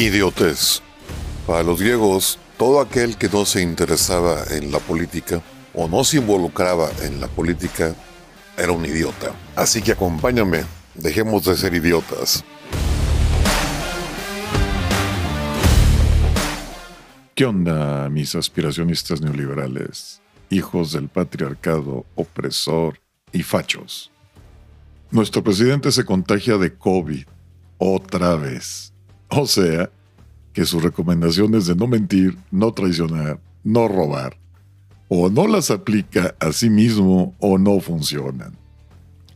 Idiotes. Para los griegos, todo aquel que no se interesaba en la política o no se involucraba en la política era un idiota. Así que acompáñame, dejemos de ser idiotas. ¿Qué onda, mis aspiracionistas neoliberales, hijos del patriarcado opresor y fachos? Nuestro presidente se contagia de COVID otra vez. O sea, que sus recomendaciones de no mentir, no traicionar, no robar, o no las aplica a sí mismo o no funcionan.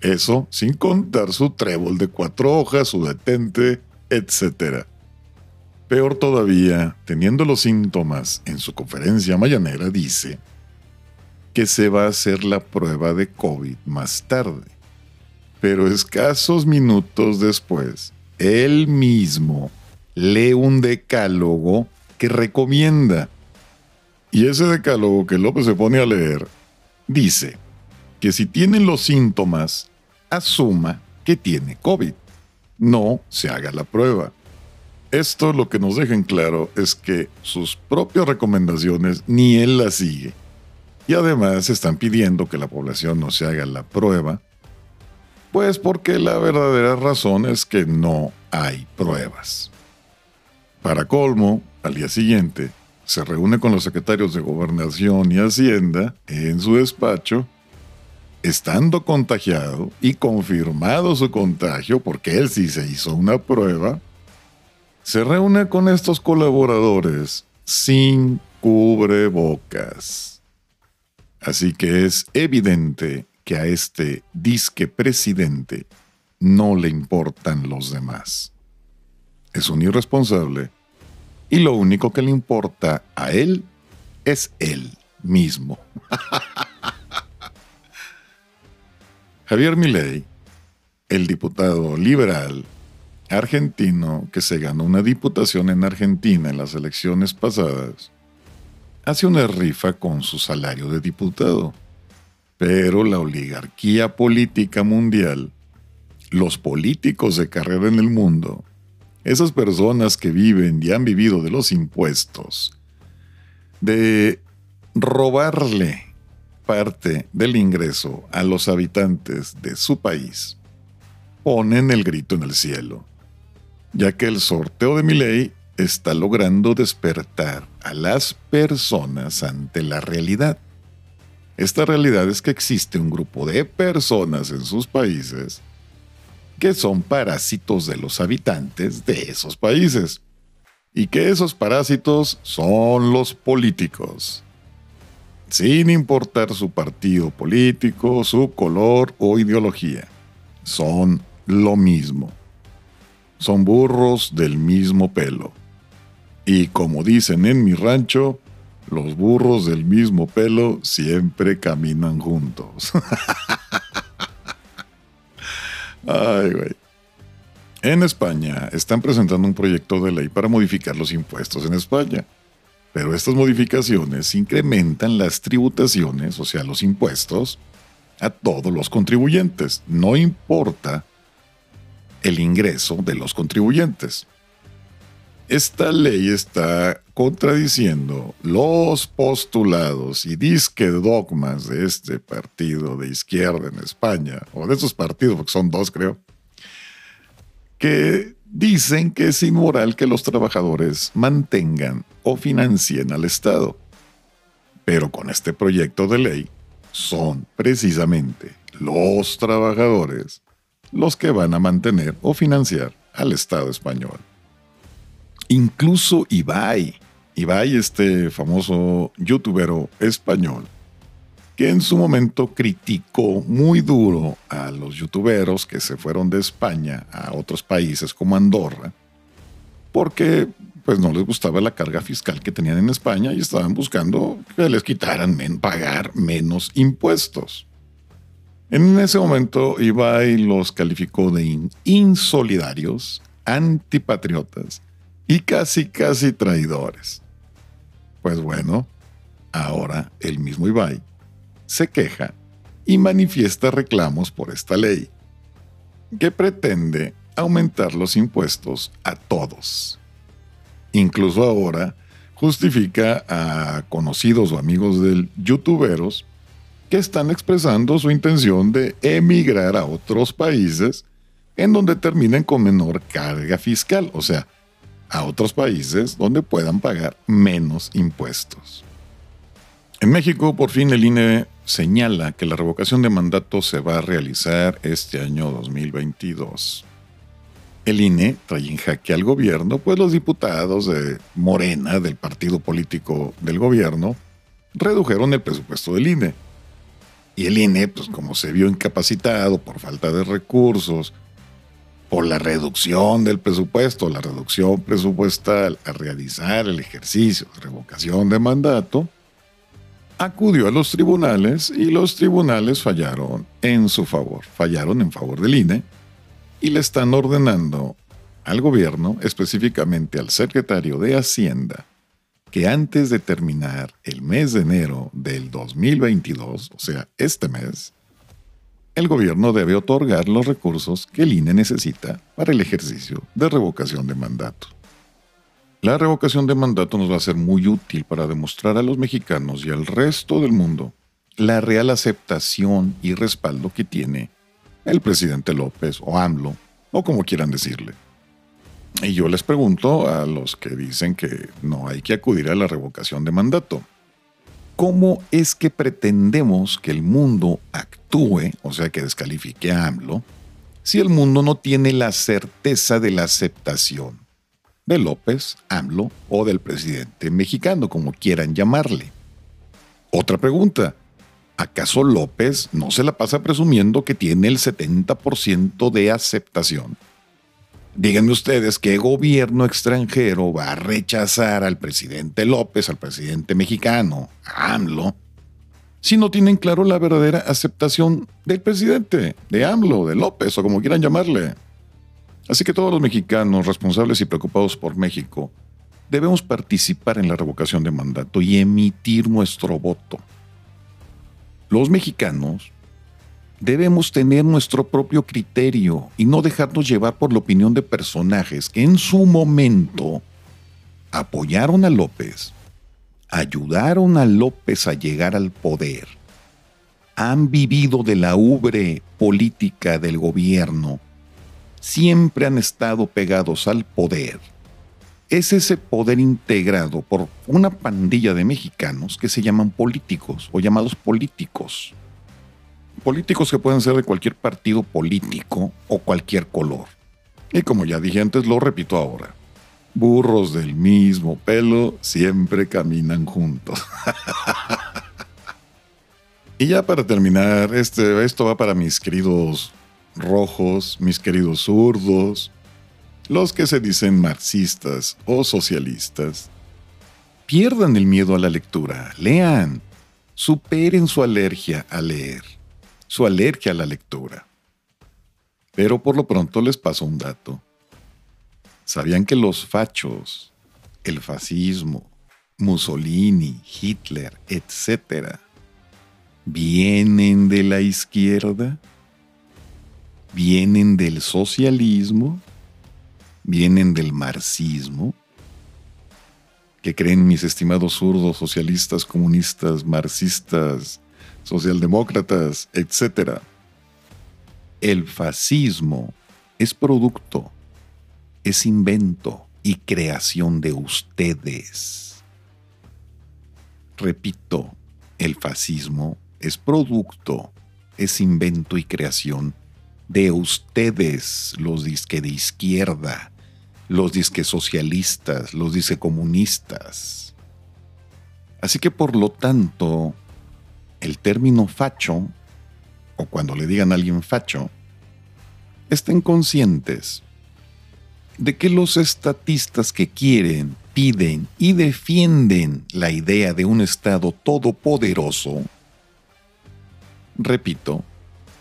Eso sin contar su trébol de cuatro hojas, su detente, etc. Peor todavía, teniendo los síntomas en su conferencia mañanera, dice que se va a hacer la prueba de COVID más tarde pero escasos minutos después, él mismo lee un decálogo que recomienda. Y ese decálogo que López se pone a leer dice que si tiene los síntomas, asuma que tiene COVID. No se haga la prueba. Esto lo que nos deja en claro es que sus propias recomendaciones ni él las sigue. Y además están pidiendo que la población no se haga la prueba pues porque la verdadera razón es que no hay pruebas. Para colmo, al día siguiente, se reúne con los secretarios de Gobernación y Hacienda en su despacho, estando contagiado y confirmado su contagio, porque él sí se hizo una prueba, se reúne con estos colaboradores sin cubrebocas. Así que es evidente que a este disque presidente no le importan los demás. Es un irresponsable y lo único que le importa a él es él mismo. Javier Milei, el diputado liberal argentino que se ganó una diputación en Argentina en las elecciones pasadas, hace una rifa con su salario de diputado pero la oligarquía política mundial, los políticos de carrera en el mundo, esas personas que viven y han vivido de los impuestos, de robarle parte del ingreso a los habitantes de su país, ponen el grito en el cielo, ya que el sorteo de mi ley está logrando despertar a las personas ante la realidad. Esta realidad es que existe un grupo de personas en sus países que son parásitos de los habitantes de esos países. Y que esos parásitos son los políticos. Sin importar su partido político, su color o ideología. Son lo mismo. Son burros del mismo pelo. Y como dicen en mi rancho, los burros del mismo pelo siempre caminan juntos. Ay, güey. En España están presentando un proyecto de ley para modificar los impuestos en España. Pero estas modificaciones incrementan las tributaciones, o sea, los impuestos, a todos los contribuyentes. No importa el ingreso de los contribuyentes esta ley está contradiciendo los postulados y disque dogmas de este partido de izquierda en España, o de esos partidos, porque son dos creo, que dicen que es inmoral que los trabajadores mantengan o financien al Estado. Pero con este proyecto de ley son precisamente los trabajadores los que van a mantener o financiar al Estado español. Incluso Ibai, Ibai, este famoso youtuber español, que en su momento criticó muy duro a los youtuberos que se fueron de España a otros países como Andorra, porque pues no les gustaba la carga fiscal que tenían en España y estaban buscando que les quitaran pagar menos impuestos. En ese momento Ibai los calificó de insolidarios, antipatriotas y casi, casi traidores. Pues bueno, ahora el mismo Ibai se queja y manifiesta reclamos por esta ley, que pretende aumentar los impuestos a todos. incluso ahora, justifica a conocidos o amigos del youtuberos que están expresando su intención de emigrar a otros países en donde terminen con menor carga fiscal, o sea, a otros países donde puedan pagar menos impuestos. En México, por fin el INE señala que la revocación de mandato se va a realizar este año 2022. El INE trae en jaque al gobierno, pues los diputados de Morena, del partido político del gobierno, redujeron el presupuesto del INE. Y el INE, pues como se vio incapacitado por falta de recursos, por la reducción del presupuesto, la reducción presupuestal a realizar el ejercicio de revocación de mandato, acudió a los tribunales y los tribunales fallaron en su favor, fallaron en favor del INE y le están ordenando al gobierno, específicamente al secretario de Hacienda, que antes de terminar el mes de enero del 2022, o sea, este mes, el gobierno debe otorgar los recursos que el INE necesita para el ejercicio de revocación de mandato. La revocación de mandato nos va a ser muy útil para demostrar a los mexicanos y al resto del mundo la real aceptación y respaldo que tiene el presidente López o AMLO, o como quieran decirle. Y yo les pregunto a los que dicen que no hay que acudir a la revocación de mandato. ¿Cómo es que pretendemos que el mundo actúe, o sea, que descalifique a AMLO, si el mundo no tiene la certeza de la aceptación de López, AMLO o del presidente mexicano, como quieran llamarle? Otra pregunta. ¿Acaso López no se la pasa presumiendo que tiene el 70% de aceptación? Díganme ustedes qué gobierno extranjero va a rechazar al presidente López, al presidente mexicano, a AMLO, si no tienen claro la verdadera aceptación del presidente, de AMLO, de López o como quieran llamarle. Así que todos los mexicanos responsables y preocupados por México debemos participar en la revocación de mandato y emitir nuestro voto. Los mexicanos debemos tener nuestro propio criterio y no dejarnos llevar por la opinión de personajes que en su momento apoyaron a López, ayudaron a López a llegar al poder, han vivido de la ubre política del gobierno, siempre han estado pegados al poder. Es ese poder integrado por una pandilla de mexicanos que se llaman políticos o llamados políticos políticos que pueden ser de cualquier partido político o cualquier color. Y como ya dije antes, lo repito ahora. Burros del mismo pelo siempre caminan juntos. y ya para terminar, este, esto va para mis queridos rojos, mis queridos zurdos, los que se dicen marxistas o socialistas. Pierdan el miedo a la lectura, lean, superen su alergia a leer su alergia a la lectura. Pero por lo pronto les paso un dato. ¿Sabían que los fachos, el fascismo, Mussolini, Hitler, etcétera, vienen de la izquierda? ¿Vienen del socialismo? ¿Vienen del marxismo? ¿Qué creen mis estimados zurdos, socialistas, comunistas, marxistas, socialdemócratas, etc. El fascismo es producto, es invento y creación de ustedes. Repito, el fascismo es producto, es invento y creación de ustedes, los disque de izquierda, los disque socialistas, los disque comunistas. Así que por lo tanto, el término facho, o cuando le digan a alguien facho, estén conscientes de que los estatistas que quieren, piden y defienden la idea de un Estado todopoderoso, repito,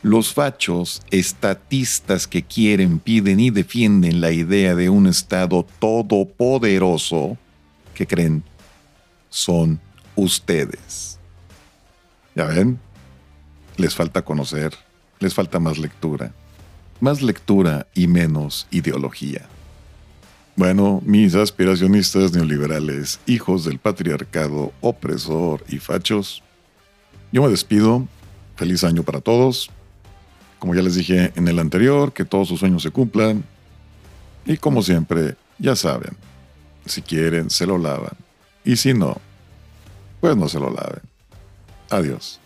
los fachos estatistas que quieren, piden y defienden la idea de un Estado todopoderoso, que creen, son ustedes. Ya ven, les falta conocer, les falta más lectura, más lectura y menos ideología. Bueno, mis aspiracionistas neoliberales, hijos del patriarcado, opresor y fachos, yo me despido. Feliz año para todos. Como ya les dije en el anterior, que todos sus sueños se cumplan. Y como siempre, ya saben, si quieren, se lo lavan. Y si no, pues no se lo laven. Adiós.